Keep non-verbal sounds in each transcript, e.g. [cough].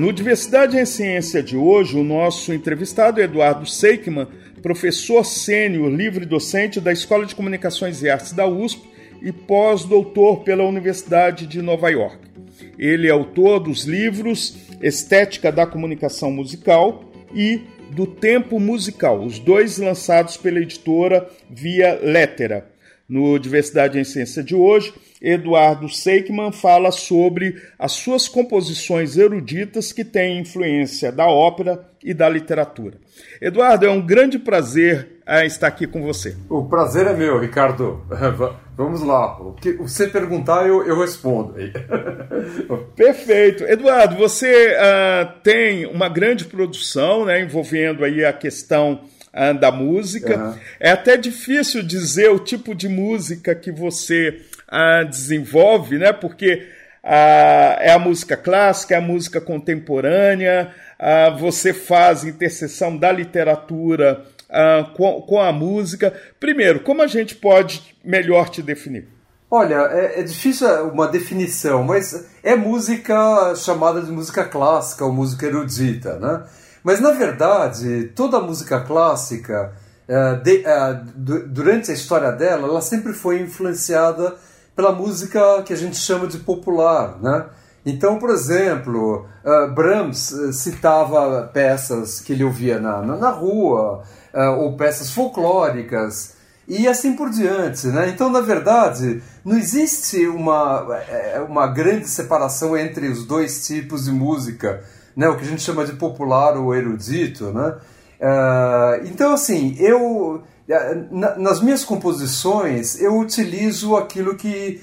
No Diversidade em Ciência de hoje, o nosso entrevistado é Eduardo Seikman, professor sênior livre docente da Escola de Comunicações e Artes da USP e pós-doutor pela Universidade de Nova York. Ele é autor dos livros Estética da Comunicação Musical e do Tempo Musical, os dois lançados pela editora Via Lettera. No Diversidade em Ciência de hoje, Eduardo Seikman fala sobre as suas composições eruditas que têm influência da ópera e da literatura. Eduardo, é um grande prazer eh, estar aqui com você. O prazer é meu, Ricardo. [laughs] Vamos lá. O que você perguntar, eu, eu respondo. [laughs] Perfeito. Eduardo, você uh, tem uma grande produção né, envolvendo aí a questão da música. Uhum. É até difícil dizer o tipo de música que você uh, desenvolve, né? Porque é a música clássica, é a música contemporânea, você faz interseção da literatura uh, com, com a música. Primeiro, como a gente pode melhor te definir? Olha, é, é, difícil uma definição, mas é música chamada de música clássica ou música erudita, né? Mas na verdade, toda a música clássica, uh, de, uh, durante a história dela, ela sempre foi influenciada pela música que a gente chama de popular, né? Então, por exemplo, uh, Brahms citava peças que ele ouvia na, na, na rua, ou peças folclóricas e assim por diante. Né? Então, na verdade, não existe uma, uma grande separação entre os dois tipos de música, né? o que a gente chama de popular ou erudito. Né? Uh, então, assim, eu nas minhas composições eu utilizo aquilo que,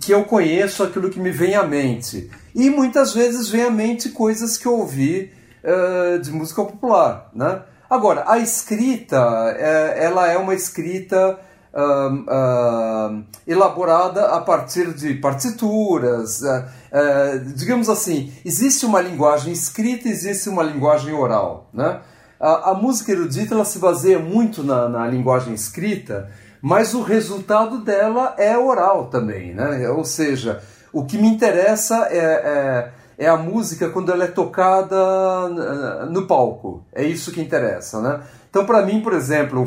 que eu conheço, aquilo que me vem à mente. E muitas vezes vem à mente coisas que eu ouvi uh, de música popular. Né? Agora, a escrita, é, ela é uma escrita um, elaborada a partir de partituras. Uh, uh, digamos assim, existe uma linguagem escrita, existe uma linguagem oral. Né? A, a música erudita ela se baseia muito na, na linguagem escrita, mas o resultado dela é oral também. Né? Ou seja, o que me interessa é, é é a música quando ela é tocada no palco. É isso que interessa, né? Então, para mim, por exemplo,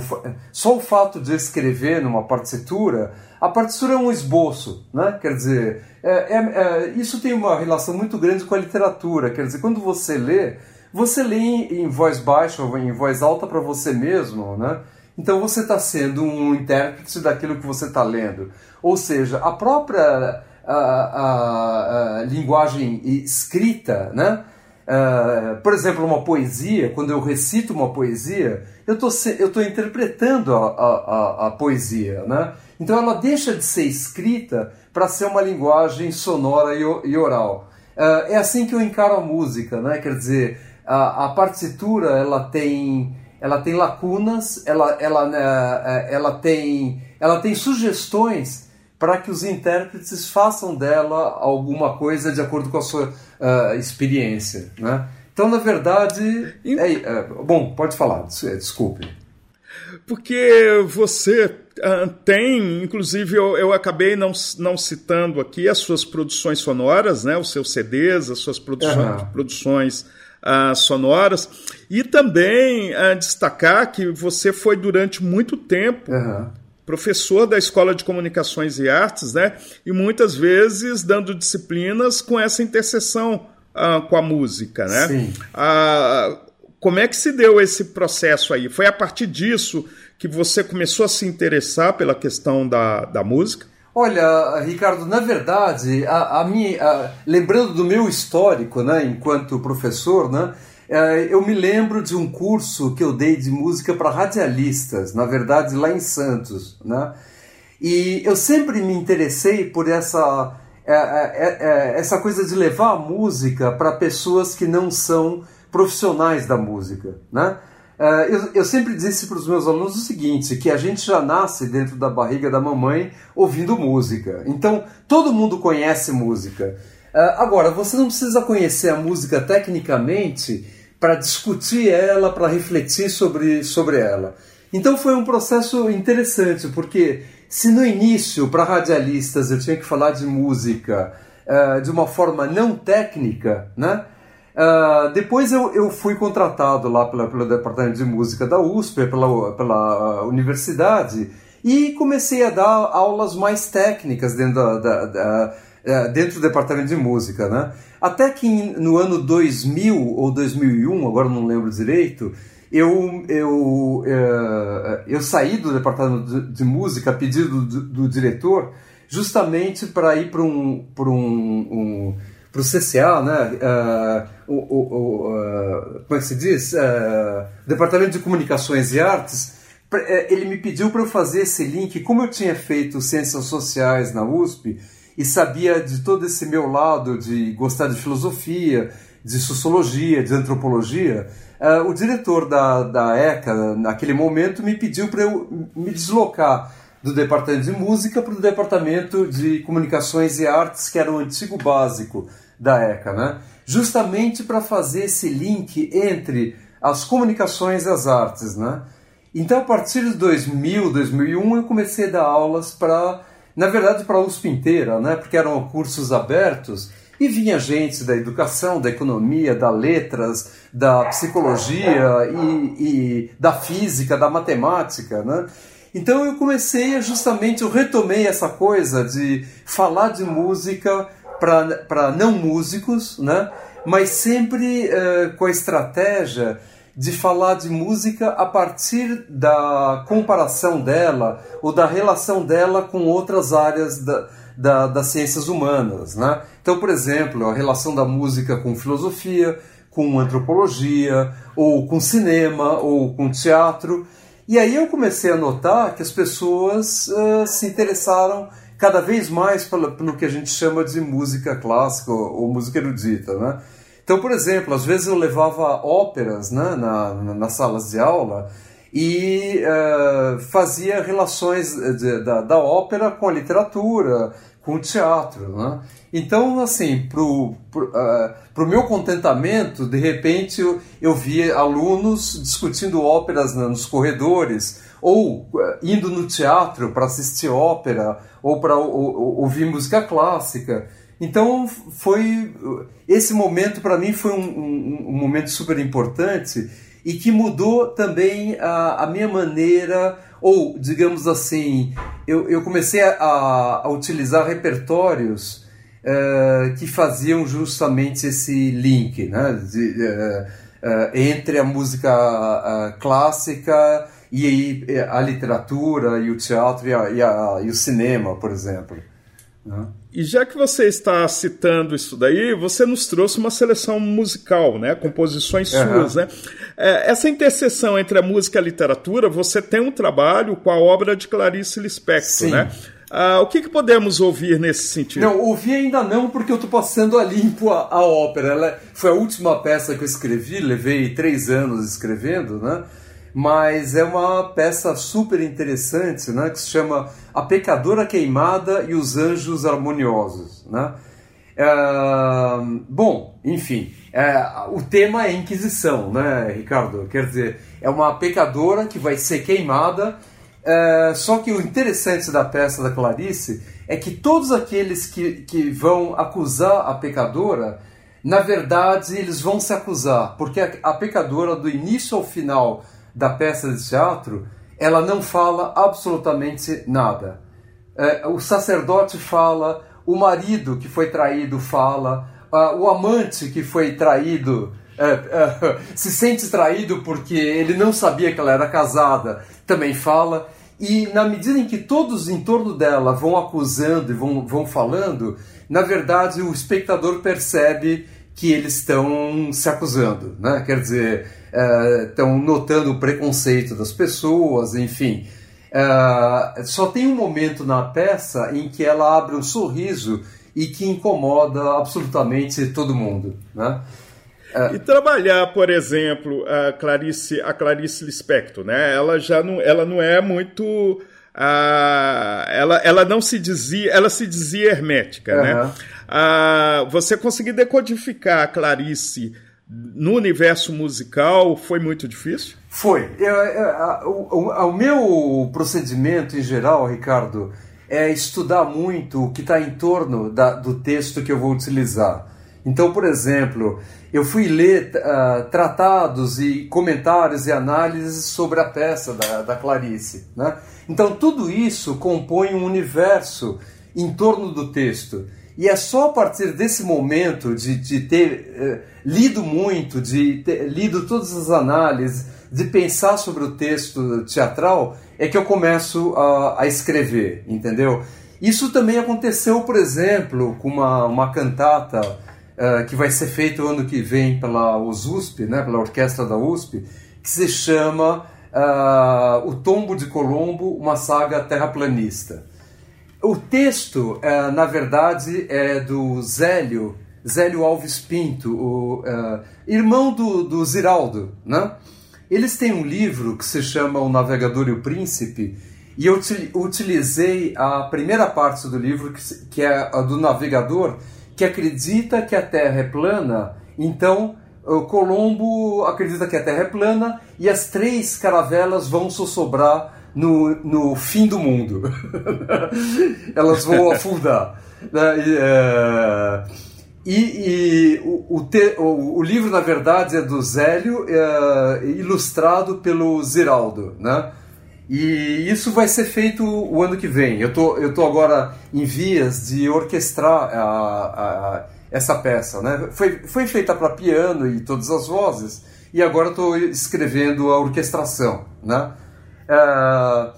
só o fato de escrever numa partitura, a partitura é um esboço, né? Quer dizer, é, é, é, isso tem uma relação muito grande com a literatura. Quer dizer, quando você lê, você lê em, em voz baixa ou em voz alta para você mesmo, né? Então você está sendo um intérprete daquilo que você está lendo. Ou seja, a própria a, a, a linguagem escrita, né? Uh, por exemplo, uma poesia, quando eu recito uma poesia, eu tô, estou interpretando a, a, a, poesia. Né? Então ela deixa de ser escrita para ser uma linguagem sonora e, e oral. Uh, é assim que eu encaro a música, né? quer dizer, a, a partitura ela tem, ela tem lacunas, ela, ela, uh, ela, tem, ela tem sugestões para que os intérpretes façam dela alguma coisa de acordo com a sua uh, experiência. Né? Então, na verdade. É, é, bom, pode falar, é, desculpe. Porque você uh, tem, inclusive, eu, eu, acabei não, não citando aqui as suas produções sonoras, né, os seus CDs, as suas produções, uhum. produções uh, sonoras, e também destacar que você foi durante muito tempo. Uhum professor da Escola de Comunicações e Artes, né? E muitas vezes dando disciplinas com essa interseção uh, com a música, né? Sim. Uh, como é que se deu esse processo aí? Foi a partir disso que você começou a se interessar pela questão da, da música? Olha, Ricardo, na verdade, a, a minha, a, lembrando do meu histórico, né, enquanto professor, né, eu me lembro de um curso que eu dei de música para radialistas, na verdade lá em Santos, né? E eu sempre me interessei por essa é, é, é, essa coisa de levar a música para pessoas que não são profissionais da música, né? É, eu, eu, sempre disse para os meus alunos o seguinte, que a gente já nasce dentro da barriga da mamãe ouvindo música. Então, todo mundo conhece música. É, agora, você não precisa conhecer a música tecnicamente para discutir ela, para refletir sobre, sobre ela. Então foi um processo interessante, porque se no início, para radialistas, eu tinha que falar de música uh, de uma forma não técnica, né? Uh, depois eu, eu fui contratado lá pela, pelo departamento de música da USP, pela, pela universidade, e comecei a dar aulas mais técnicas dentro, da, da, da, uh, dentro do departamento de música. Né? Até que no ano 2000 ou 2001, agora não lembro direito, eu, eu, uh, eu saí do departamento de, música a pedido do, do diretor justamente para ir para um, um, um para o CCA, né? Uh, o, o uh, como é que se diz? Uh, Departamento de Comunicações e Artes, ele me pediu para eu fazer esse link. Como eu tinha feito Ciências Sociais na USP e sabia de todo esse meu lado de gostar de filosofia, de sociologia, de antropologia, o diretor da, da ECA, naquele momento, me pediu para eu me deslocar do departamento de música para o departamento de comunicações e artes, que era o antigo básico da ECA, né? justamente para fazer esse link entre as comunicações e as artes. Né? Então, a partir de 2000, 2001, eu comecei a dar aulas para, na verdade, para a USP inteira, né? porque eram cursos abertos e vinha gente da educação, da economia, da letras, da psicologia e, e da física, da matemática, né? Então eu comecei justamente, eu retomei essa coisa de falar de música para não músicos, né? mas sempre uh, com a estratégia de falar de música a partir da comparação dela ou da relação dela com outras áreas da, da, das ciências humanas. Né? Então, por exemplo, a relação da música com filosofia, com antropologia, ou com cinema, ou com teatro. E aí eu comecei a notar que as pessoas uh, se interessaram cada vez mais pelo, pelo que a gente chama de música clássica ou, ou, música erudita, né? Então, por exemplo, às vezes eu levava óperas né, na, na, nas salas de aula e uh, fazia relações de, da, da ópera com a literatura, com o teatro. Né? Então, assim, para o uh, meu contentamento, de repente eu, eu via alunos discutindo óperas nos corredores, ou uh, indo no teatro para assistir ópera, ou para ouvir música clássica. Então, foi esse momento para mim foi um, um, um, momento super importante e que mudou também a, a minha maneira ou, digamos assim, eu, eu comecei a, a utilizar repertórios uh, que faziam justamente esse link né, de, uh, uh, entre a música clássica e a literatura e o teatro e, a, e, e o cinema, por exemplo. E já que você está citando isso daí, você nos trouxe uma seleção musical, né? Composições uhum. suas, né? É, essa interseção entre a música e a literatura, você tem um trabalho com a obra de Clarice Lispector, Sim. né? Ah, o que, que, podemos ouvir nesse sentido? Não, ouvir ainda não, porque eu estou passando a limpo a, a, ópera. Ela foi a última peça que eu escrevi, levei três anos escrevendo, né? Mas é uma peça super interessante, né, que se chama A Pecadora Queimada e os Anjos Harmoniosos. Né? É, bom, enfim, é, o tema é Inquisição, né, Ricardo? Quer dizer, é uma pecadora que vai ser queimada, é, só que o interessante da peça da Clarice é que todos aqueles que, que vão acusar a pecadora, na verdade, eles vão se acusar, porque a, a pecadora, do início ao final da peça de teatro, ela não fala absolutamente nada. É, o sacerdote fala, o marido que foi traído fala, o amante que foi traído uh, [laughs] uh, se sente traído porque ele não sabia que ela era casada, também fala. E na medida em que todos em torno dela vão acusando e vão, vão falando, na verdade o espectador percebe que eles estão se acusando, né? Quer dizer, estão uh, notando o preconceito das pessoas, enfim. Uh, só tem um momento na peça em que ela abre um sorriso e que incomoda absolutamente todo mundo. Né? É. E trabalhar, por exemplo, a Clarice, a Clarice Lispector, né? Ela já não, ela não é muito ela, ela não se dizia, ela se dizia hermética, uhum. né? você conseguir decodificar a Clarice no universo musical foi muito difícil? Foi. Eu, eu, o, o, o meu procedimento em geral, Ricardo, é estudar muito o que está em torno da, do texto que eu vou utilizar. Então, por exemplo, eu fui ler uh, tratados e comentários e análises sobre a peça da, da Clarice. Né? Então, tudo isso compõe um universo em torno do texto. E é só a partir desse momento de, de ter uh, lido muito, de ter lido todas as análises, de pensar sobre o texto teatral, é que eu começo a, a escrever, entendeu? Isso também aconteceu, por exemplo, com uma, uma cantata uh, que vai ser feita o ano que vem pela USP, né, pela orquestra da USP, que se chama uh, O Tombo de Colombo, uma saga terraplanista. O texto, uh, na verdade, é do Zélio, Zélio Alves Pinto, o irmão do, do Ziraldo, né? Eles têm um livro que se chama O Navegador e o Príncipe, e eu utilizei a primeira parte do livro, que é a do navegador, que acredita que a Terra é plana. Então, Colombo acredita que a Terra é plana e as três caravelas vão sossobrar no, no fim do mundo. [laughs] Elas vão afundar. Né? É, e, e o, o, te, o, o, livro, na verdade, é do Zélio, é, ilustrado pelo Ziraldo, né? E isso vai ser feito o ano que vem. Eu tô, eu tô agora em vias de orquestrar a, a, essa peça, né? Foi, foi feita para piano e todas as vozes, e agora estou escrevendo a orquestração, né? Uh,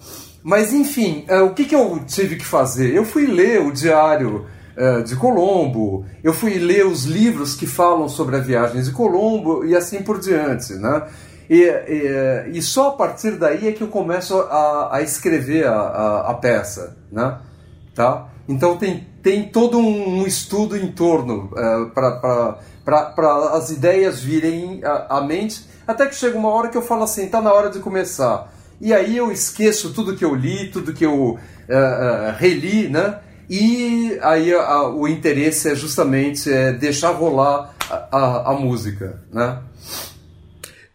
mas enfim, uh, o que, que eu tive que fazer? Eu fui ler o diário é, de Colombo, eu fui ler os livros que falam sobre a viagem de Colombo e assim por diante, né? E, e, só a partir daí é que eu começo a, a escrever a, a, a, peça, né? Tá? Então tem, tem todo um estudo em torno uh, para as ideias virem à, mente, até que chega uma hora que eu falo assim, tá na hora de começar. E aí eu esqueço tudo que eu li, tudo que eu uh, reli, né? E aí a, o interesse é justamente é deixar rolar a, a, a, música, né?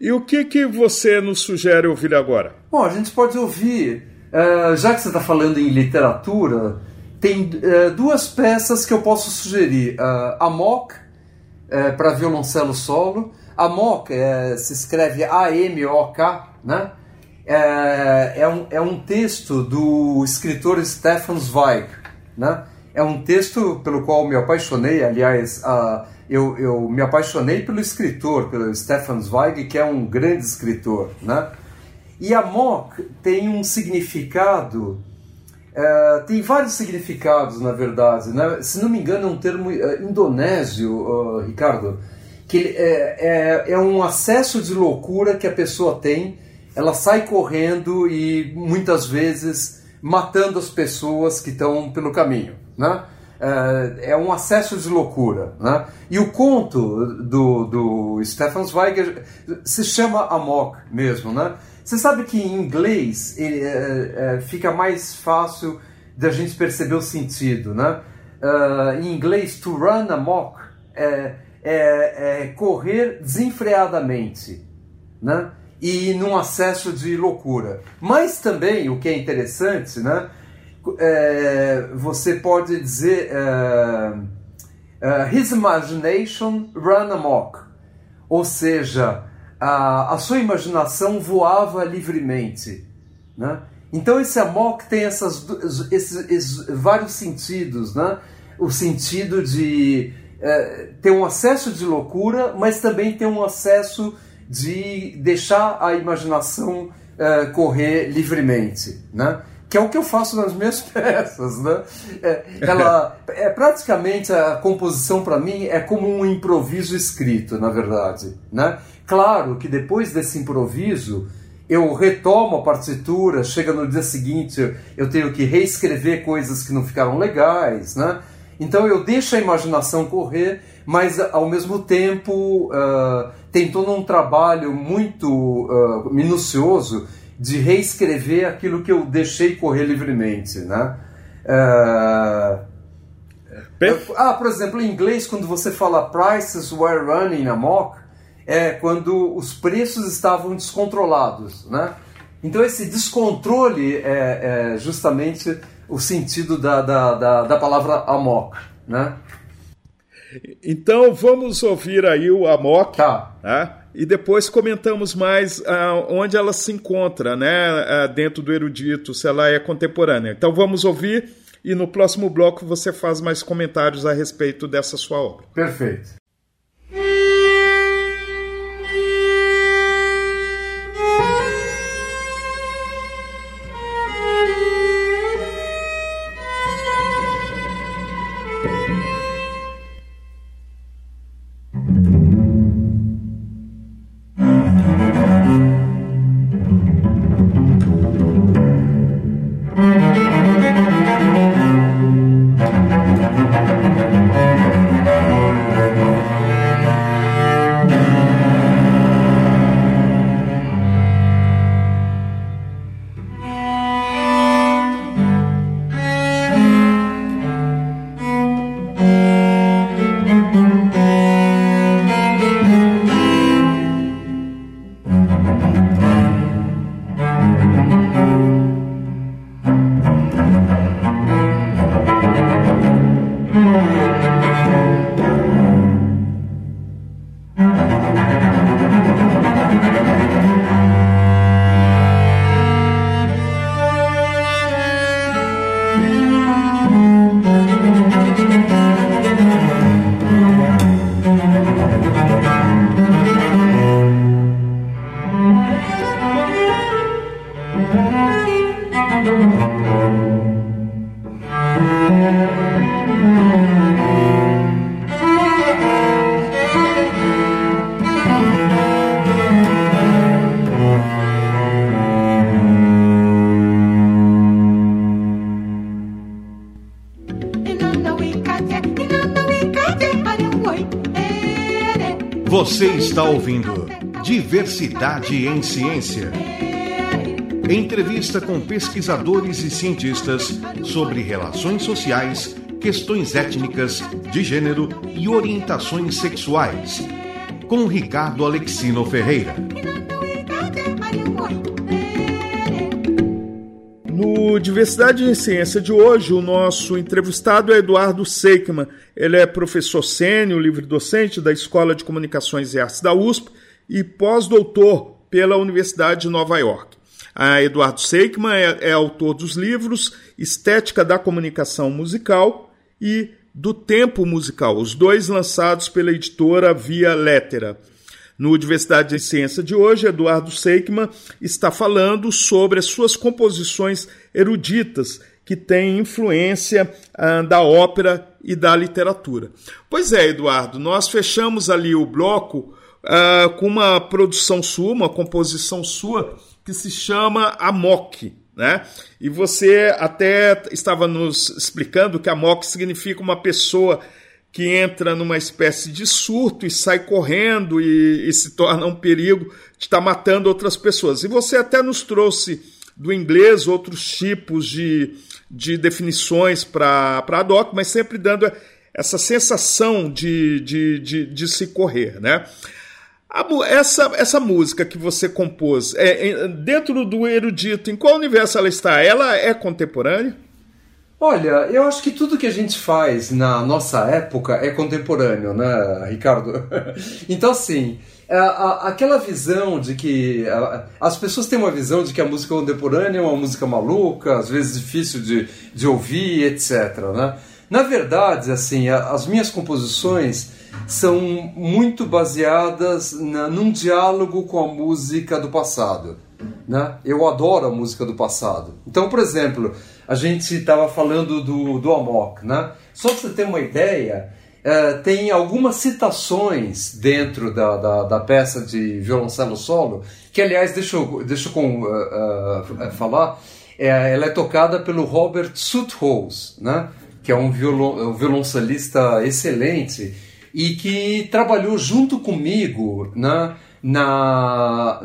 E o que, que você nos sugere ouvir agora? Bom, a gente pode ouvir, uh, já que você está falando em literatura, tem uh, duas peças que eu posso sugerir. Uh, Amok, uh, para violoncelo solo. Amok se escreve A-M-O-K, né? É, um, é um texto do escritor Stefan Zweig. Né? É um texto pelo qual me apaixonei, aliás, uh, eu, eu me apaixonei pelo escritor, pelo Stefan Zweig, que é um grande escritor. Né? E Amok tem um significado, uh, tem vários significados, na verdade. Né? Se não me engano, é um termo uh, indonésio, Ricardo, que é, é, é um acesso de loucura que a pessoa tem, ela sai correndo e muitas vezes matando as pessoas que estão pelo caminho. Né? É, é um acesso de loucura. Né? E o conto do, do Stefan Zweig se chama Amok mesmo. Né? Você sabe que em inglês ele, é, é, fica mais fácil da gente perceber o sentido. Né? Uh, em inglês, to run amok é, é, é correr desenfreadamente. Né? e num acesso de loucura. Mas também, o que é interessante, né? É, você pode dizer uh, uh, His imagination ran amok, ou seja, a, a sua imaginação voava livremente, né? Então esse amok tem essas, esses, esses vários sentidos, né? O sentido de uh, ter um acesso de loucura, mas também ter um acesso de deixar a imaginação uh, correr livremente, né? Que é o que eu faço nas minhas [laughs] peças, né? É, [laughs] ela é praticamente a composição para mim é como um improviso escrito, na verdade, né? Claro que depois desse improviso eu retomo a partitura, chega no dia seguinte eu tenho que reescrever coisas que não ficaram legais, né? Então eu deixo a imaginação correr, mas ao mesmo tempo uh, tem todo um trabalho muito uh, minucioso de reescrever aquilo que eu deixei correr livremente, né? Uh, ah, por exemplo, em inglês, quando você fala prices were running amok, é quando os preços estavam descontrolados, né? Então esse descontrole é, é justamente o sentido da, da, da, da palavra amok, né? Então vamos ouvir aí o Amok, tá. né? e depois comentamos mais uh, onde ela se encontra, né, uh, dentro do erudito, se ela é contemporânea. Então vamos ouvir e no próximo bloco você faz mais comentários a respeito dessa sua obra. Perfeito. Está ouvindo Diversidade em Ciência. Entrevista com pesquisadores e cientistas sobre relações sociais, questões étnicas, de gênero e orientações sexuais. Com Ricardo Alexino Ferreira. Diversidade em Ciência de hoje, o nosso entrevistado é Eduardo Seikman. Ele é professor sênior, livre-docente da Escola de Comunicações e Artes da USP e pós-doutor pela Universidade de Nova York. A Eduardo Seikman é, é autor dos livros Estética da Comunicação Musical e Do Tempo Musical, os dois lançados pela editora Via Lettera. No Diversidade em Ciência de hoje, Eduardo Seikman está falando sobre as suas composições eruditas que têm influência ah, da ópera e da literatura. Pois é, Eduardo, nós fechamos ali o bloco ah, com uma produção sua, uma composição sua, que se chama Amok. Né? E você até estava nos explicando que Amok significa uma pessoa que entra numa espécie de surto e sai correndo e, e se torna um perigo de estar tá matando outras pessoas. E você até nos trouxe do inglês outros tipos de, de definições para a DOC, mas sempre dando essa sensação de, de, de, de se correr. Né? Essa, essa música que você compôs, é, é, dentro do erudito, em qual universo ela está? Ela é contemporânea? Olha, eu acho que tudo que a gente faz na nossa época é contemporâneo, né, Ricardo? [laughs] então, assim, a, a, aquela visão de que. A, as pessoas têm uma visão de que a música contemporânea é uma música maluca, às vezes difícil de, de ouvir, etc. Né? Na verdade, assim, as minhas composições são muito baseadas na, num diálogo com a música do passado. Né? Eu adoro a música do passado. Então, por exemplo, a gente estava falando do, do Amok. Né? Só para você ter uma ideia, é, tem algumas citações dentro da, da, da, peça de violoncelo solo, que aliás, deixa eu, deixa eu com, uh, uh, falar, é, ela é tocada pelo Robert Suthouse, né? que é um, violon, um violoncelista excelente e que trabalhou junto comigo né, na,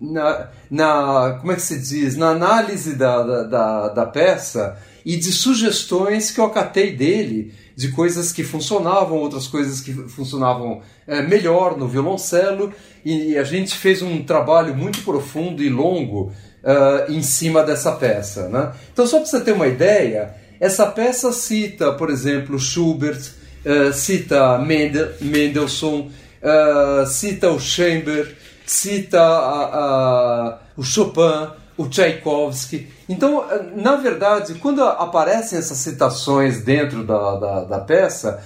na, na, como é que se diz, na análise da, da, da peça e de sugestões que eu acatei dele de coisas que funcionavam, outras coisas que funcionavam é, melhor no violoncelo, e a gente fez um trabalho muito profundo e longo uh, em cima dessa peça. Né? Então, só para você ter uma ideia, essa peça cita, por exemplo, Schubert, uh, cita Mendel, Mendelssohn, uh, cita o Chamber, cita o Chopin, o Tchaikovsky. Então, na verdade, quando aparecem essas citações dentro da, da, da peça,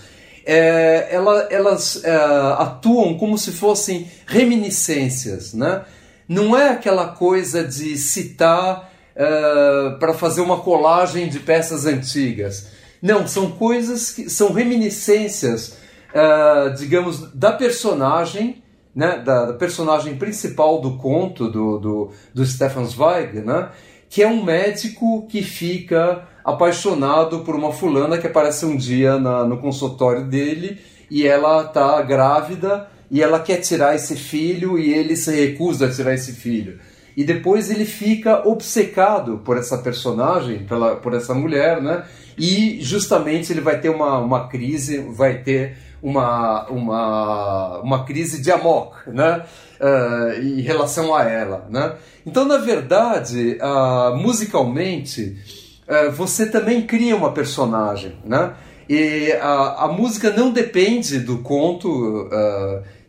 é, ela, elas é, atuam como se fossem reminiscências, né? Não é aquela coisa de citar é, para fazer uma colagem de peças antigas. Não, são coisas que são reminiscências, é, digamos, da personagem né, da, da, personagem principal do conto do, do, do Stefan Zweig, né, que é um médico que fica apaixonado por uma fulana que aparece um dia na, no consultório dele e ela está grávida e ela quer tirar esse filho e ele se recusa a tirar esse filho. E depois ele fica obcecado por essa personagem, pela, por essa mulher, né? E justamente ele vai ter uma, uma crise, vai ter uma, uma, uma crise de amor né? Uh, em relação a ela. Né? Então, na verdade, uh, musicalmente, uh, você também cria uma personagem. Né? E a, a música não depende do conto,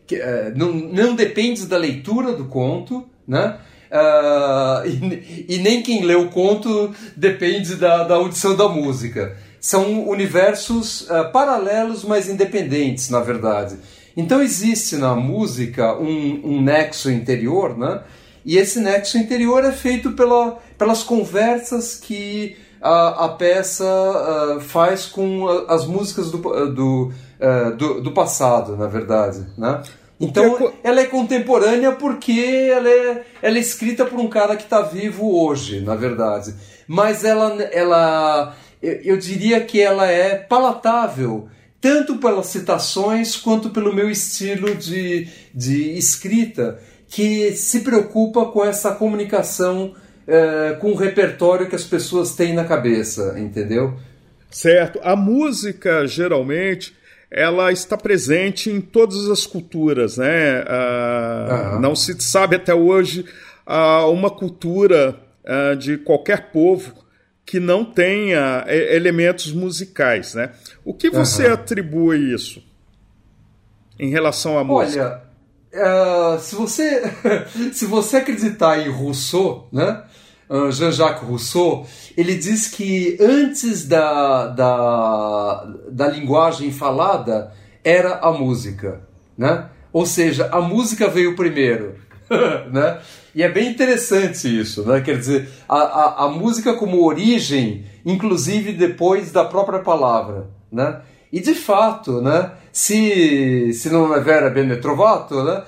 que, não, não depende da leitura do conto, né? Uh, e, e, nem quem lê o conto depende da, da audição da música são universos uh, paralelos, mas independentes, na verdade. Então existe na música um, um nexo interior, né? E esse nexo interior é feito pela, pelas conversas que a, a peça uh, faz com as músicas do, do, uh, do, do, passado, na verdade, né? Então, ela é contemporânea porque ela é, ela é escrita por um cara que está vivo hoje, na verdade. Mas ela, ela, eu diria que ela é palatável, tanto pelas citações quanto pelo meu estilo de, de escrita, que se preocupa com essa comunicação é, com o repertório que as pessoas têm na cabeça, entendeu? Certo. A música, geralmente, ela está presente em todas as culturas, né? Ah, Não se sabe até hoje ah, uma cultura ah, de qualquer povo que não tenha é, elementos musicais, né? O que você uhum. atribui isso em relação à música? Olha, uh, se você [laughs] se você acreditar em Rousseau, né? Uh, Jean-Jacques Rousseau, ele diz que antes da, da, da linguagem falada era a música, né? Ou seja, a música veio primeiro, [laughs] né? E é bem interessante isso, né? Quer dizer, a, a, a música como origem, inclusive depois da própria palavra, né? E de fato, né? Se, se não é vera bene trovato, né?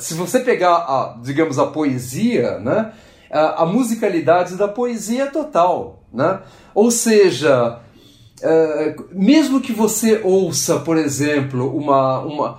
Se você pegar, a, digamos, a poesia, né? A, musicalidade da poesia é total, né? Ou seja, uh, mesmo que você ouça, por exemplo, uma, uma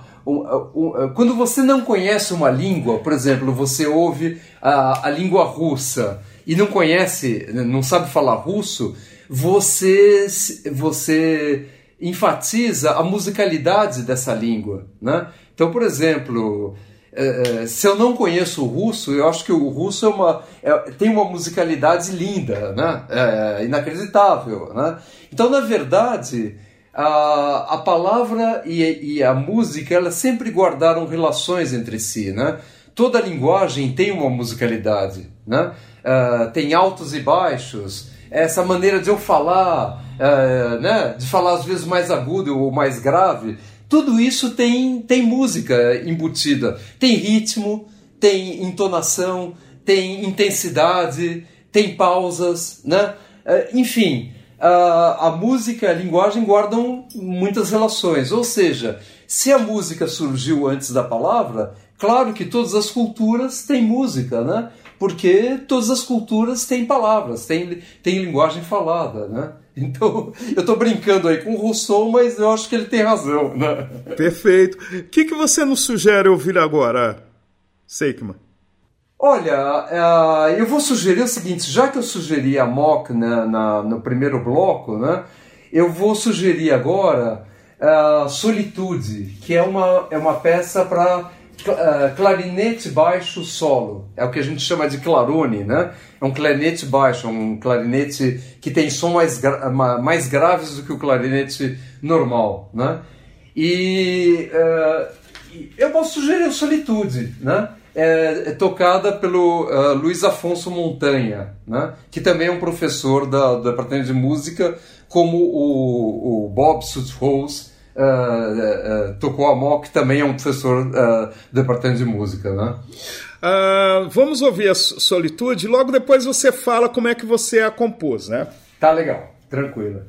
quando você não conhece uma língua, por exemplo, você ouve a, a língua russa e não conhece, não sabe falar russo, você, você enfatiza a musicalidade dessa língua. Né? Então, por exemplo, é, é, se eu não conheço o russo, eu acho que o russo é uma, é, tem uma musicalidade linda, né? é, inacreditável. Né? Então, na verdade, a, a palavra e, e, a música elas sempre guardaram relações entre si, né? Toda linguagem tem uma musicalidade, né? Uh, tem altos e baixos. Essa maneira de eu falar, uh, né? De falar às vezes mais agudo ou mais grave, tudo isso tem tem música embutida, tem ritmo, tem entonação, tem intensidade, tem pausas, né? Uh, enfim a, música e a linguagem guardam muitas relações. Ou seja, se a música surgiu antes da palavra, claro que todas as culturas têm música, né? Porque todas as culturas têm palavras, têm, têm linguagem falada, né? [laughs] Então, eu estou brincando aí com o Rousseau, mas eu acho que ele tem razão. Né? Perfeito. O que, que você nos sugere ouvir agora, Seikman? Olha, uh, eu vou sugerir o seguinte: já que eu sugeri a Mock na, na, no primeiro bloco, né, eu vou sugerir agora uh, Solitude, que é uma, é uma peça para uh, clarinete baixo solo. É o que a gente chama de clarone, né? É um clarinete baixo, um clarinete que tem som mais, gra mais graves do que o clarinete normal, né? E uh, eu posso sugerir Solitude, né? É, é tocada pelo uh, Luiz Afonso Montanha, né? que também é um professor da, do departamento de música, como o, o Bob Sutholz, uh, uh, tocou a Mock, que também é um professor do departamento de música, né? vamos ouvir a Solitude, logo depois você fala como é que você a compôs, né? Tá legal, tranquilo.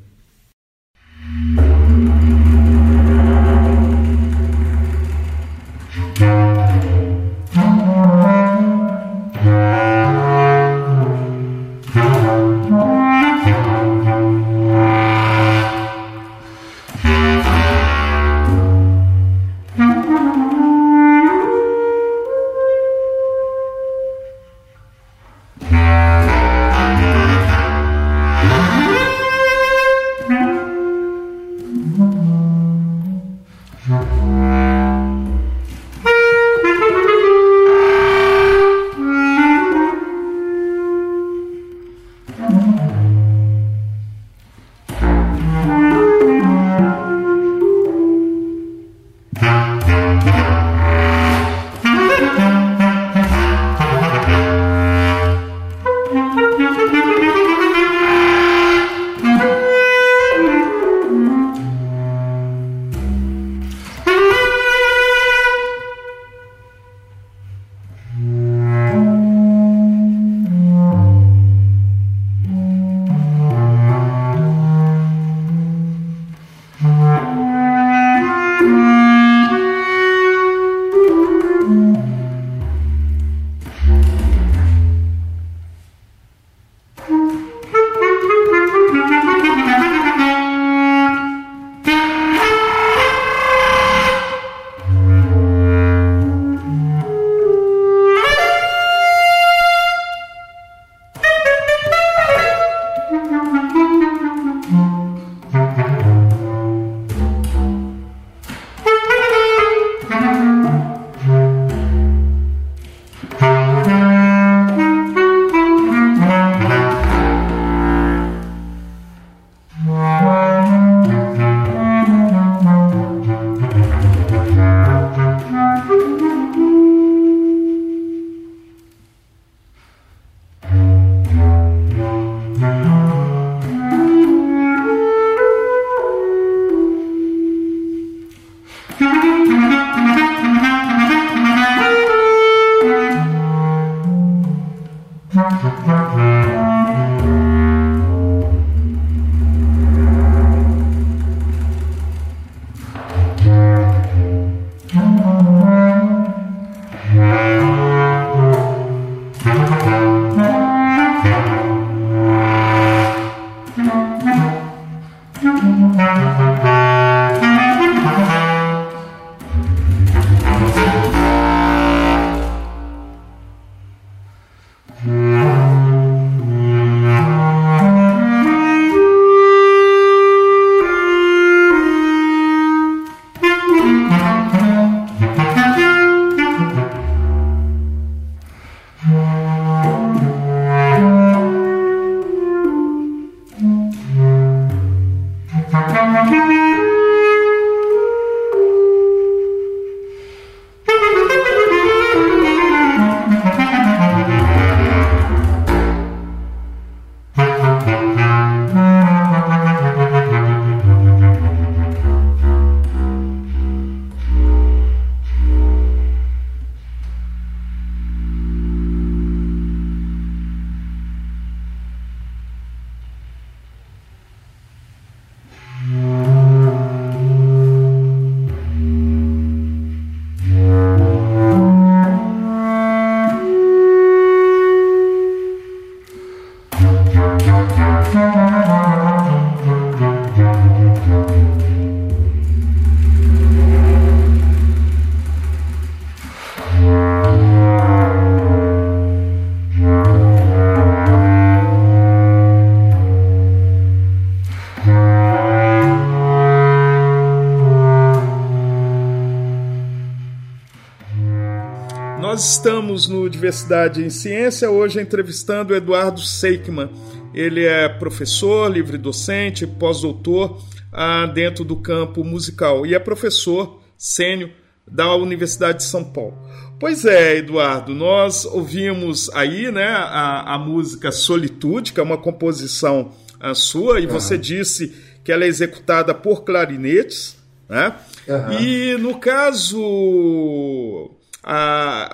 Nós estamos no Diversidade em Ciência hoje entrevistando o Eduardo Seikman. Ele é professor, livre docente, pós-doutor ah, dentro do campo musical e é professor sênior da Universidade de São Paulo. Pois é, Eduardo, nós ouvimos aí né, a, a música Solitude, que é uma composição ah, sua, e uhum. você disse que ela é executada por clarinetes. Né? Uhum. E no caso, a,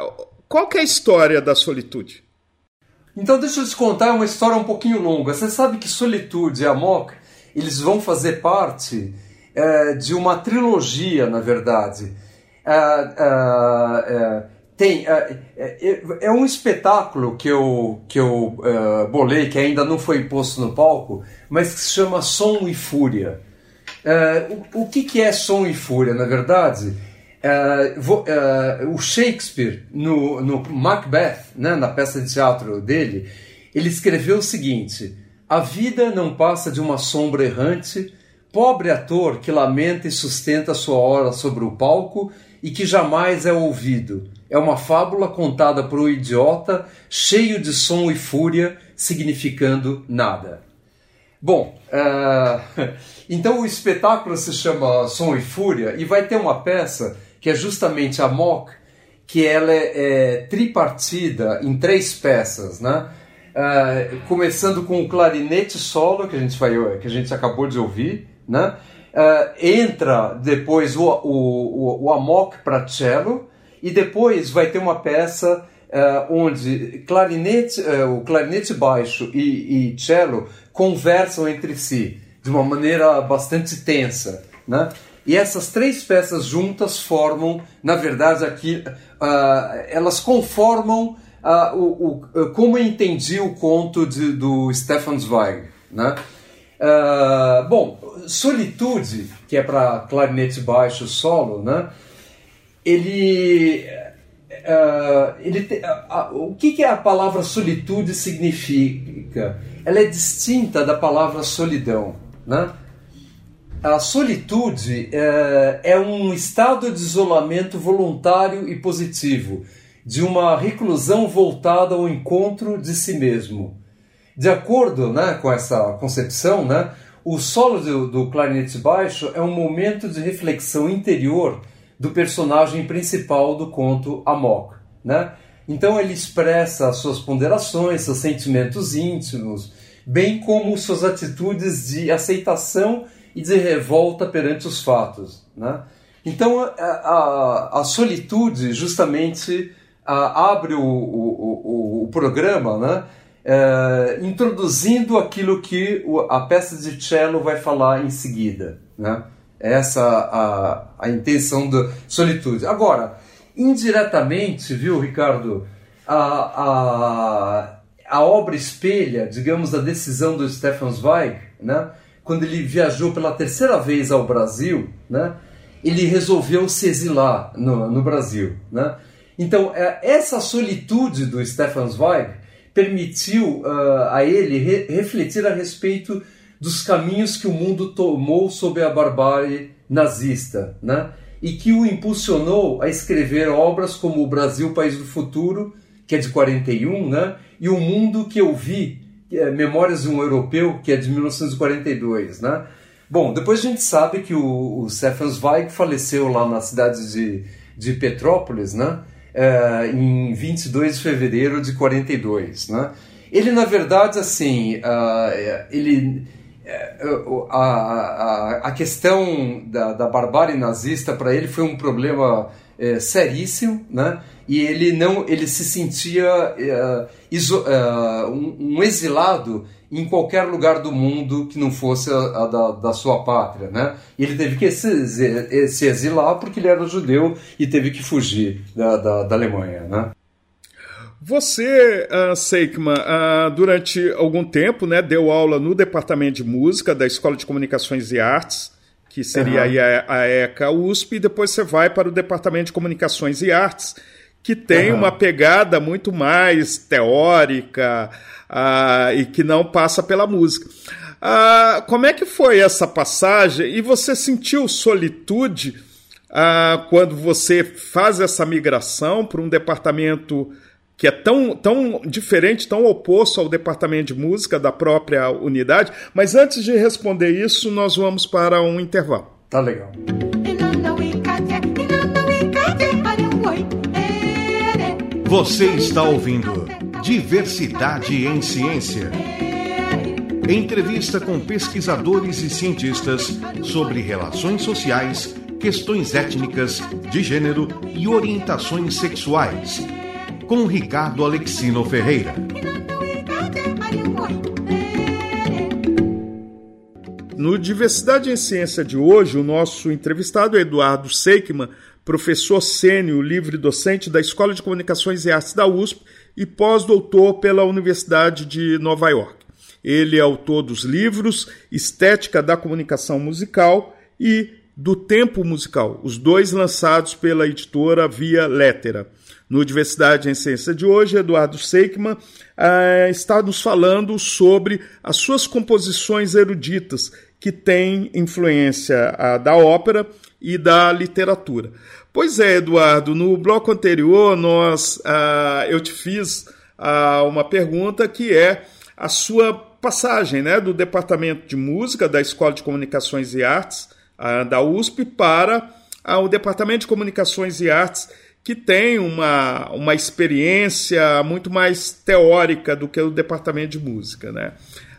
qual que é a história da solitude? Então deixa eu te contar uma história um pouquinho longa. Você sabe que Solitude e Amok eles vão fazer parte é, de uma trilogia, na verdade. É, é, tem, é, um espetáculo que eu, que eu bolei, que ainda não foi posto no palco, mas que se chama Som e Fúria. o, o que, que é Som e Fúria, na verdade? Vou, o Shakespeare, no, no Macbeth, né, na peça de teatro dele, ele escreveu o seguinte: A vida não passa de uma sombra errante, pobre ator que lamenta e sustenta sua hora sobre o palco e que jamais é ouvido. É uma fábula contada por um idiota, cheio de som e fúria, significando nada. Bom, uh, [laughs] então o espetáculo se chama Som e Fúria e vai ter uma peça que é justamente a Mock, que ela é, é tripartida em três peças, né? Uh, começando com o clarinete solo que a gente vai, que a gente acabou de ouvir, né? Uh, entra depois o, o, o, o Amok para cello e depois vai ter uma peça uh, onde clarinete, o clarinete baixo e, e cello conversam entre si de uma maneira bastante tensa, né? E essas três peças juntas formam, na verdade, aqui elas conformam o, o, como eu entendi o conto de, do Stefan Zweig, né? Uh, bom, Solitude, que é para clarinete baixo solo, né? Ele, uh, ele te, uh, o que, que a palavra solitude significa? Ela é distinta da palavra solidão, né? A solitude é um estado de isolamento voluntário e positivo, de uma reclusão voltada ao encontro de si mesmo. De acordo né, com essa concepção, né, o solo do, do clarinete baixo é um momento de reflexão interior do personagem principal do conto Amok. Né? Então ele expressa suas ponderações, seus sentimentos íntimos, bem como suas atitudes de aceitação e de revolta perante os fatos. Né? Então a, a, a solitude justamente a, abre o, o, o, o programa né? é, introduzindo aquilo que a peça de cello vai falar em seguida. Né? Essa a, a intenção da solitude. Agora, indiretamente, viu, Ricardo, a, a, a obra espelha, digamos, a decisão do Stefan Zweig, né? Quando ele viajou pela terceira vez ao Brasil, né? ele resolveu se exilar no, no Brasil. Né? Então, é, essa solitude do Stefan Zweig permitiu uh, a ele re refletir a respeito dos caminhos que o mundo tomou sob a barbárie nazista, né? e que o impulsionou a escrever obras como O Brasil, País do Futuro, que é de 41, né? e O Mundo que Eu Vi, é Memórias de um Europeu, que é de 1942. Né? Bom, depois a gente sabe que o, o Stefan Zweig faleceu lá na cidade de, de Petrópolis, né? uh, em 22 de fevereiro de 42, né? Ele, na verdade, assim, uh, ele, uh, a, a, a, questão da, da barbárie nazista para ele foi um problema seríssimo, né? E ele não, ele se sentia iso, um, um exilado em qualquer lugar do mundo que não fosse a, a da, da, sua pátria, né? E ele teve que se, se, exilar porque ele era judeu e teve que fugir da, da, da Alemanha, né? Você, uh, Seikman, uh, durante algum tempo, né, deu aula no departamento de música da Escola de Comunicações e Artes, que seria uhum. a, a ECA USP, e depois você vai para o departamento de Comunicações e Artes, que tem uhum. uma pegada muito mais teórica uh, e que não passa pela música. Uh, como é que foi essa passagem? E você sentiu solitude ah, quando você faz essa migração para um departamento que é tão, tão diferente, tão oposto ao departamento de música da própria unidade. Mas antes de responder isso, nós vamos para um intervalo. Tá legal. Você está ouvindo Diversidade em Ciência. Entrevista com pesquisadores e cientistas sobre relações sociais, questões étnicas, de gênero e orientações sexuais com Ricardo Alexino Ferreira. No Diversidade em Ciência de hoje, o nosso entrevistado é Eduardo Seikman, professor sênior livre docente da Escola de Comunicações e Artes da USP e pós-doutor pela Universidade de Nova York. Ele é autor dos livros Estética da Comunicação Musical e Do Tempo Musical, os dois lançados pela editora Via Lettera. No Diversidade em Ciência de hoje, Eduardo Seikman uh, está nos falando sobre as suas composições eruditas, que têm influência uh, da ópera e da literatura. Pois é, Eduardo, no bloco anterior nós, uh, eu te fiz uma pergunta que é a sua passagem né, do Departamento de Música da Escola de Comunicações e Artes da USP para o Departamento de Comunicações e Artes que tem uma, uma experiência muito mais teórica do que o departamento de música. Né?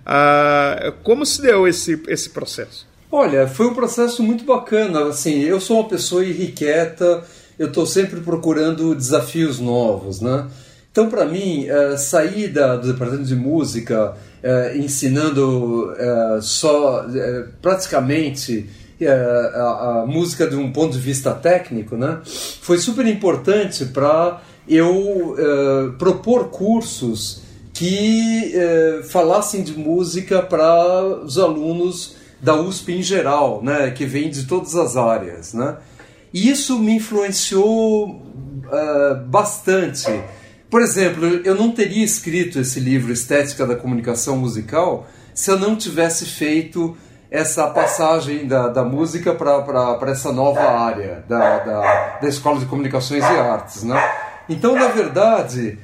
Ah, como se deu esse, esse processo? Olha, foi um processo muito bacana. Assim, eu sou uma pessoa irrequieta, eu estou sempre procurando desafios novos. Né? Então, para mim, uh, sair da, do departamento de música uh, ensinando uh, só praticamente a, a, música de um ponto de vista técnico, né, foi super importante para eu propor cursos que uh, falassem de música para os alunos da USP em geral, né, que vêm de todas as áreas, né. E isso me influenciou uh, bastante. Por exemplo, eu não teria escrito esse livro Estética da Comunicação Musical se eu não tivesse feito essa passagem da, da música para essa nova área da, da, da, Escola de Comunicações e Artes. Né? Então, na verdade,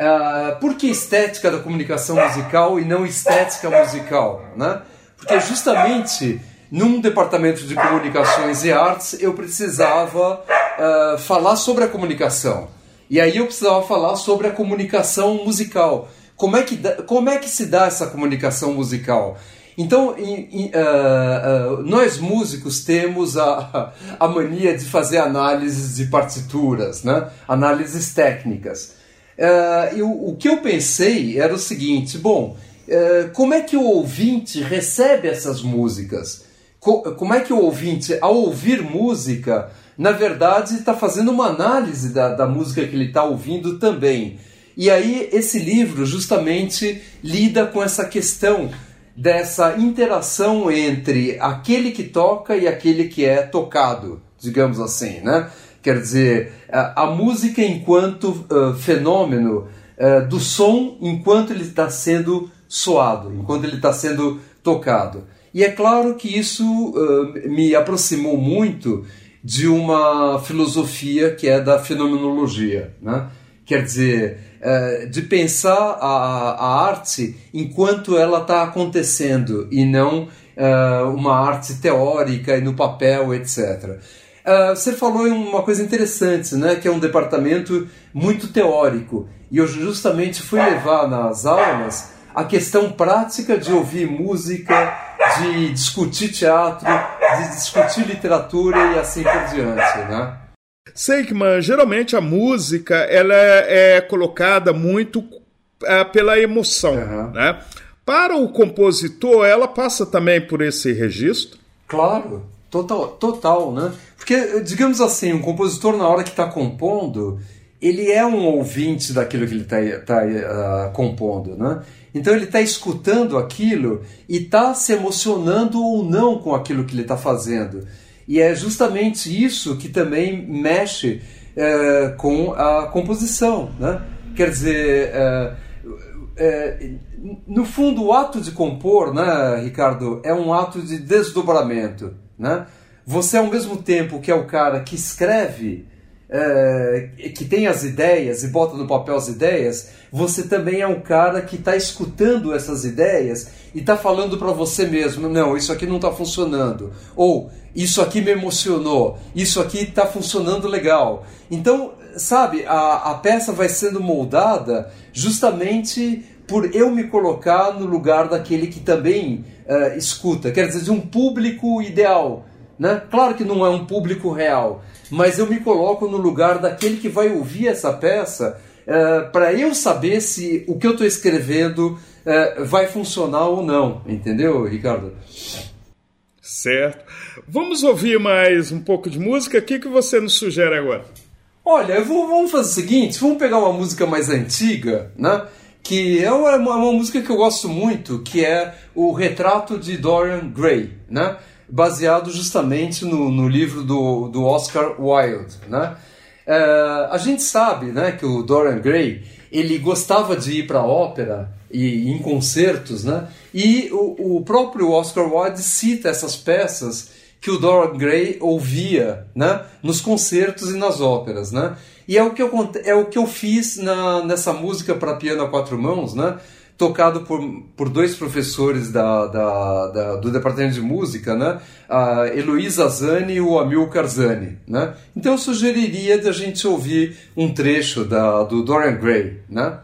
uh, por que estética da comunicação musical e não estética musical? Né? Porque justamente num departamento de comunicações e artes eu precisava uh, falar sobre a comunicação. E aí eu precisava falar sobre a comunicação musical. Como é que, como é que se dá essa comunicação musical? Então, em, em, uh, uh, nós músicos temos a, a mania de fazer análises de partituras, né? análises técnicas. Uh, eu, o que eu pensei era o seguinte: bom, como é que o ouvinte recebe essas músicas? Co como é que o ouvinte, ao ouvir música, na verdade está fazendo uma análise da, da música que ele está ouvindo também? E aí, esse livro justamente lida com essa questão dessa interação entre aquele que toca e aquele que é tocado, digamos assim, né? Quer dizer, a, música enquanto uh, fenômeno uh, do som enquanto ele está sendo soado, enquanto ele está sendo tocado. E é claro que isso uh, me aproximou muito de uma filosofia que é da fenomenologia, né? Quer dizer, eh, de pensar a, a arte enquanto ela está acontecendo e não uh, uma arte teórica e no papel, etc. Uh, eh, você falou em uma coisa interessante, né, que é um departamento muito teórico. E eu justamente fui levar nas aulas a questão prática de ouvir música, de discutir teatro, de discutir literatura e assim por diante, né? Seikman, geralmente a música ela é, é colocada muito é, pela emoção, uhum. né? Para o compositor, ela passa também por esse registro? Claro, total, total, né? Porque, digamos assim, um compositor na hora que está compondo, ele é um ouvinte daquilo que ele está tá, uh, compondo, né? Então ele está escutando aquilo e está se emocionando ou não com aquilo que ele está fazendo. E é justamente isso que também mexe é, com a composição. Né? Quer dizer, é, no fundo, o ato de compor, né, Ricardo, é um ato de desdobramento. Né? você ao mesmo tempo que é o cara que escreve, é, que tem as ideias e bota no papel as ideias, você também é um cara que está escutando essas ideias e está falando para você mesmo: não, isso aqui não está funcionando. Ou isso aqui me emocionou, isso aqui está funcionando legal. Então, sabe, a, a peça vai sendo moldada justamente por eu me colocar no lugar daquele que também uh, escuta, quer dizer, de um público ideal. Né? Claro que não é um público real, mas eu me coloco no lugar daquele que vai ouvir essa peça uh, para eu saber se o que eu estou escrevendo uh, vai funcionar ou não, entendeu, Ricardo? Certo. Vamos ouvir mais um pouco de música. O que, que você nos sugere agora? Olha, vou, vamos fazer o seguinte: vamos pegar uma música mais antiga, né? Que é uma, uma, música que eu gosto muito, que é o Retrato de Dorian Gray, né? baseado justamente no, no livro do, do Oscar Wilde. Né? É, a gente sabe né, que o Dorian Gray ele gostava de ir para a ópera e em concertos, né? e o, o próprio Oscar Wilde cita essas peças que o Dorian Gray ouvia né, nos concertos e nas óperas. Né? E é o que eu, é o que eu fiz na, nessa música para piano a quatro mãos, né? tocado por, por dois professores da, da, da, do departamento de música, né? a Heloísa Zani e o Amilcar Zani. Né? Então eu sugeriria de a gente ouvir um trecho da, do Dorian Gray. Né?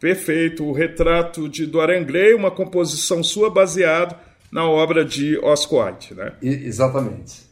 Perfeito, o retrato de Dorian Gray, uma composição sua baseada na obra de Oscar Wilde, né? I exatamente.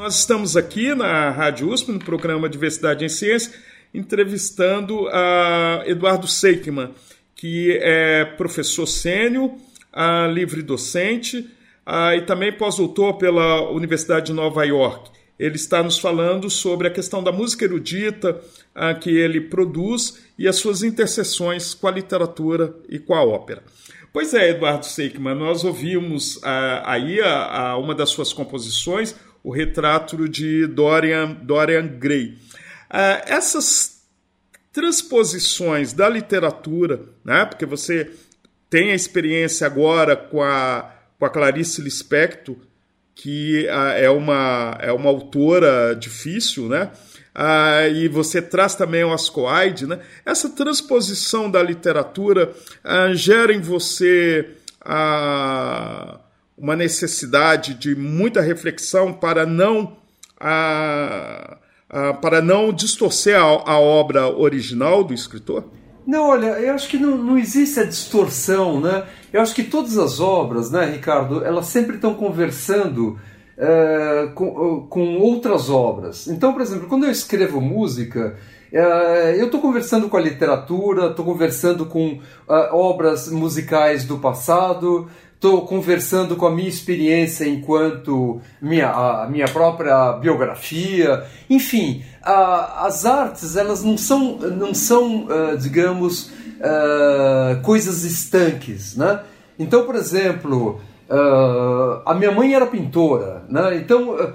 Nós estamos aqui na Rádio USP, no programa Diversidade em Ciência, entrevistando a Eduardo Seikman, que é professor sênior, livre docente e também pós-doutor pela Universidade de Nova York. Ele está nos falando sobre a questão da música erudita que ele produz e as suas interseções com a literatura e com a ópera. Pois é, Eduardo Seikman, nós ouvimos aí uma das suas composições, o retrato de Dorian, Dorian Gray. Uh, essas transposições da literatura, né, porque você tem a experiência agora com a, com a Clarice Lispector, que uh, é, uma, é uma autora difícil, né? Uh, e você traz também o Ascoide, né? Essa transposição da literatura gera em você uh, uma necessidade de muita reflexão para não para não distorcer a, a, obra original do escritor? Não, olha, eu acho que não, não existe a distorção, né? Eu acho que todas as obras, né, Ricardo, elas sempre estão conversando uh, com, com outras obras. Então, por exemplo, quando eu escrevo música, Uh, eu estou conversando com a literatura, estou conversando com uh, obras musicais do passado, estou conversando com a minha experiência enquanto minha, a minha própria biografia, enfim, a, as artes elas não são, não são uh, digamos, uh, coisas estanques, né? Então, por exemplo, uh, a minha mãe era pintora, né? Então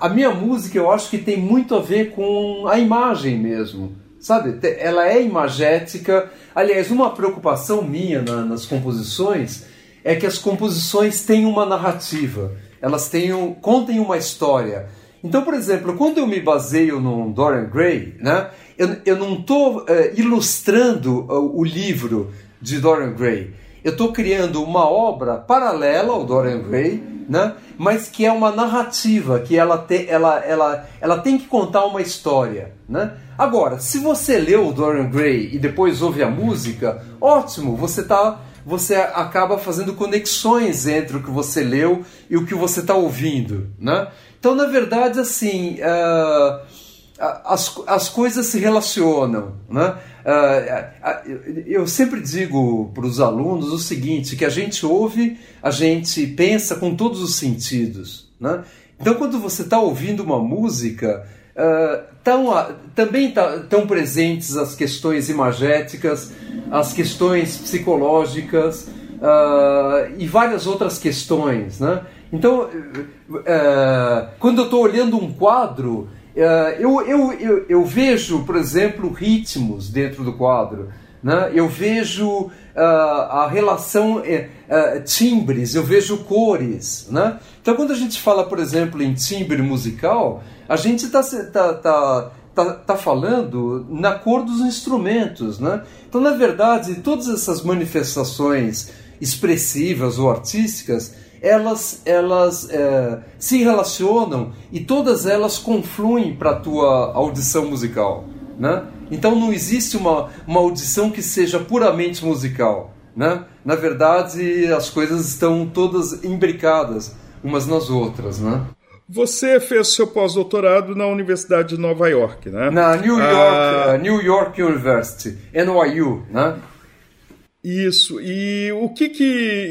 a minha música eu acho que tem muito a ver com a imagem mesmo, sabe? Ela é imagética. Aliás, uma preocupação minha na, nas composições é que as composições têm uma narrativa, elas tenham, contem uma história. Então, por exemplo, quando eu me baseio no Dorian Gray, né, eu, eu não estou uh, ilustrando uh, o livro de Dorian Gray. Eu estou criando uma obra paralela ao Dorian Gray, né, mas que é uma narrativa, que ela, te, ela, ela, ela tem que contar uma história. Né? Agora, se você leu o Dorian Gray e depois ouve a música, ótimo, você está você acaba fazendo conexões entre o que você leu e o que você está ouvindo, né? Então, na verdade, assim, uh, as, as coisas se relacionam, né? Uh, eu sempre digo para os alunos o seguinte, que a gente ouve, a gente pensa com todos os sentidos, né? Então, quando você está ouvindo uma música, uh, tão, também estão tá, presentes as questões imagéticas, as questões psicológicas uh, e várias outras questões. Né? Então, uh, quando eu estou olhando um quadro, uh, eu, eu, eu, eu, vejo, por exemplo, ritmos dentro do quadro. Né? Eu vejo a relação timbres, eu vejo cores. Né? Então, quando a gente fala, por exemplo, em timbre musical, a gente está tá, tá, tá, tá falando na cor dos instrumentos. Né? Então, na verdade, todas essas manifestações expressivas ou artísticas, elas, elas é, se relacionam e todas elas confluem para a tua audição musical. Né? Então não existe uma, uma audição que seja puramente musical. Né? Na verdade, as coisas estão todas imbricadas umas nas outras. Né? Você fez seu pós-doutorado na Universidade de Nova York, né? Na New York, ah, uh, New York University, NYU, né? Isso. E o que que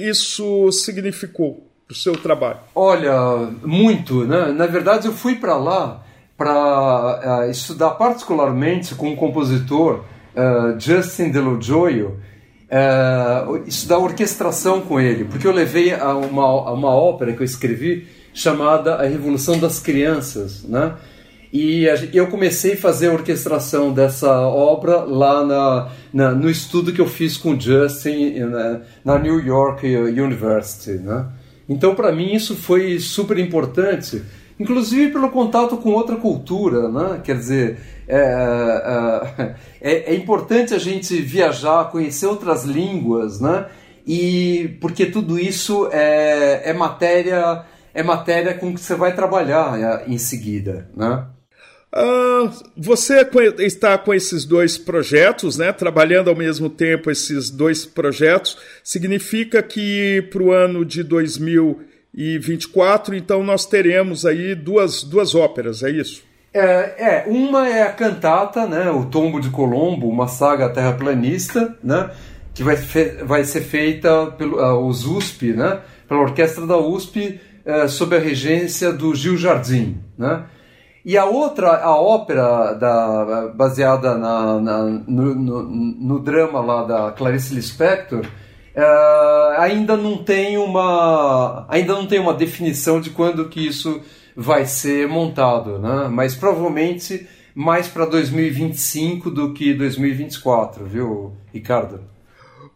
isso significou para o seu trabalho? Olha, muito, né? Na verdade, eu fui para lá para uh, estudar particularmente com o compositor uh, Justin DeLojoio, uh, estudar orquestração com ele, porque eu levei a uma, a uma ópera que eu escrevi chamada A Revolução das Crianças, né? E eu comecei a fazer a orquestração dessa obra lá na, na no estudo que eu fiz com Justin na, na New York University, né? Então, para mim, isso foi super importante, inclusive pelo contato com outra cultura, né? Quer dizer, é, é, [laughs] é, é importante a gente viajar, conhecer outras línguas, né? E porque tudo isso é, é matéria é matéria com que você vai trabalhar é, em seguida, né? Uh, você está com esses dois projetos, né, trabalhando ao mesmo tempo esses dois projetos, significa que para o ano de 2020 2024, então nós teremos aí duas, duas óperas, é isso? É, é, uma é a cantata, né, o Tombo de Colombo, uma saga terraplanista, né, que vai, vai ser feita pelo uh, os USP, né, pela orquestra da USP, uh, sob a regência do Gil Jardim, né. E a outra, a ópera da, baseada na, na no, no, no, drama lá da Clarice Lispector, uh, ainda não tem uma ainda não tem uma definição de quando que isso vai ser montado, né? Mas provavelmente mais para 2025 do que 2024, viu, Ricardo?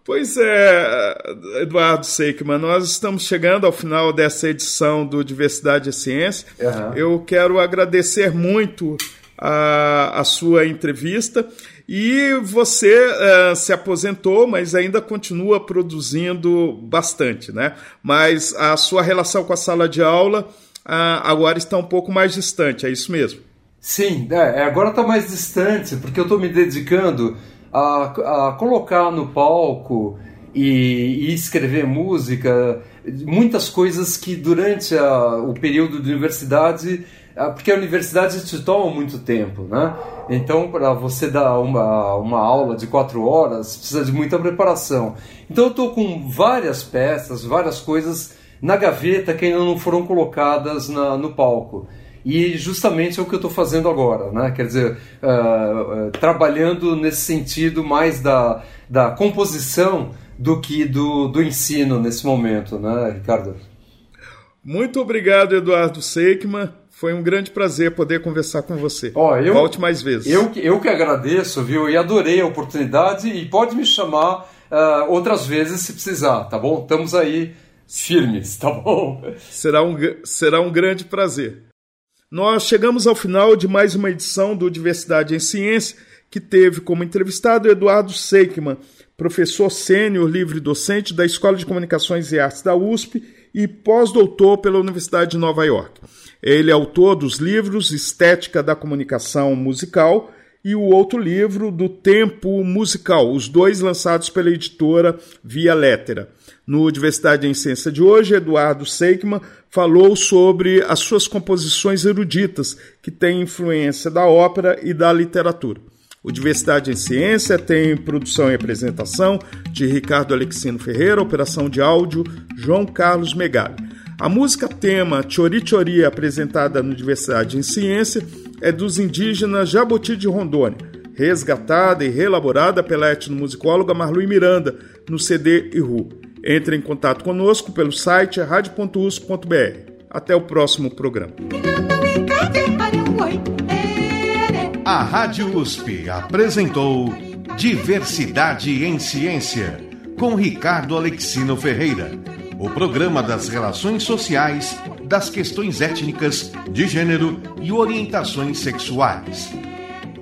Pois é, Eduardo Seikman, nós estamos chegando ao final dessa edição do Diversidade e Ciência. Uhum. Eu quero agradecer muito a, a sua entrevista. E você uh, se aposentou, mas ainda continua produzindo bastante, né? Mas a sua relação com a sala de aula uh, agora está um pouco mais distante, é isso mesmo? Sim, é, agora está mais distante, porque eu estou me dedicando a, a colocar no palco e, e, escrever música, muitas coisas que durante a, o período de universidade, porque a universidade te toma muito tempo, né? Então, para você dar uma, uma aula de quatro horas, precisa de muita preparação. Então, eu estou com várias peças, várias coisas na gaveta que ainda não foram colocadas na, no palco. E justamente é o que eu estou fazendo agora, né? quer dizer, uh, uh, trabalhando nesse sentido mais da, da composição do que do, do ensino nesse momento, né, Ricardo? Muito obrigado, Eduardo Seikman. Foi um grande prazer poder conversar com você. Oh, eu, Volte mais vezes. Eu, eu que agradeço, viu? E adorei a oportunidade e pode me chamar uh, outras vezes se precisar, tá bom? Estamos aí firmes, [laughs] tá bom? Será um, será um grande prazer. Nós chegamos ao final de mais uma edição do Diversidade em Ciência, que teve como entrevistado Eduardo Seikman, professor sênior livre docente da Escola de Comunicações e Artes da USP e pós-doutor pela Universidade de Nova York. Ele é autor dos livros Estética da Comunicação Musical e o outro livro do Tempo Musical, os dois lançados pela editora Via Lettera. No Diversidade em Ciência de hoje, Eduardo Seikman falou sobre as suas composições eruditas, que têm influência da ópera e da literatura. O Diversidade em Ciência tem produção e apresentação de Ricardo Alexino Ferreira, operação de áudio João Carlos Megali. A música tema Chori Chori, apresentada no Diversidade em Ciência, é dos indígenas Jaboti de Rondônia, resgatada e reelaborada pela etnomusicóloga Marlui Miranda no CD Iru. Entre em contato conosco pelo site radio.usp.br. Até o próximo programa. A Rádio USP apresentou Diversidade em Ciência com Ricardo Alexino Ferreira. O programa das relações sociais, das questões étnicas, de gênero e orientações sexuais.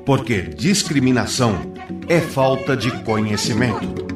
Porque discriminação é falta de conhecimento.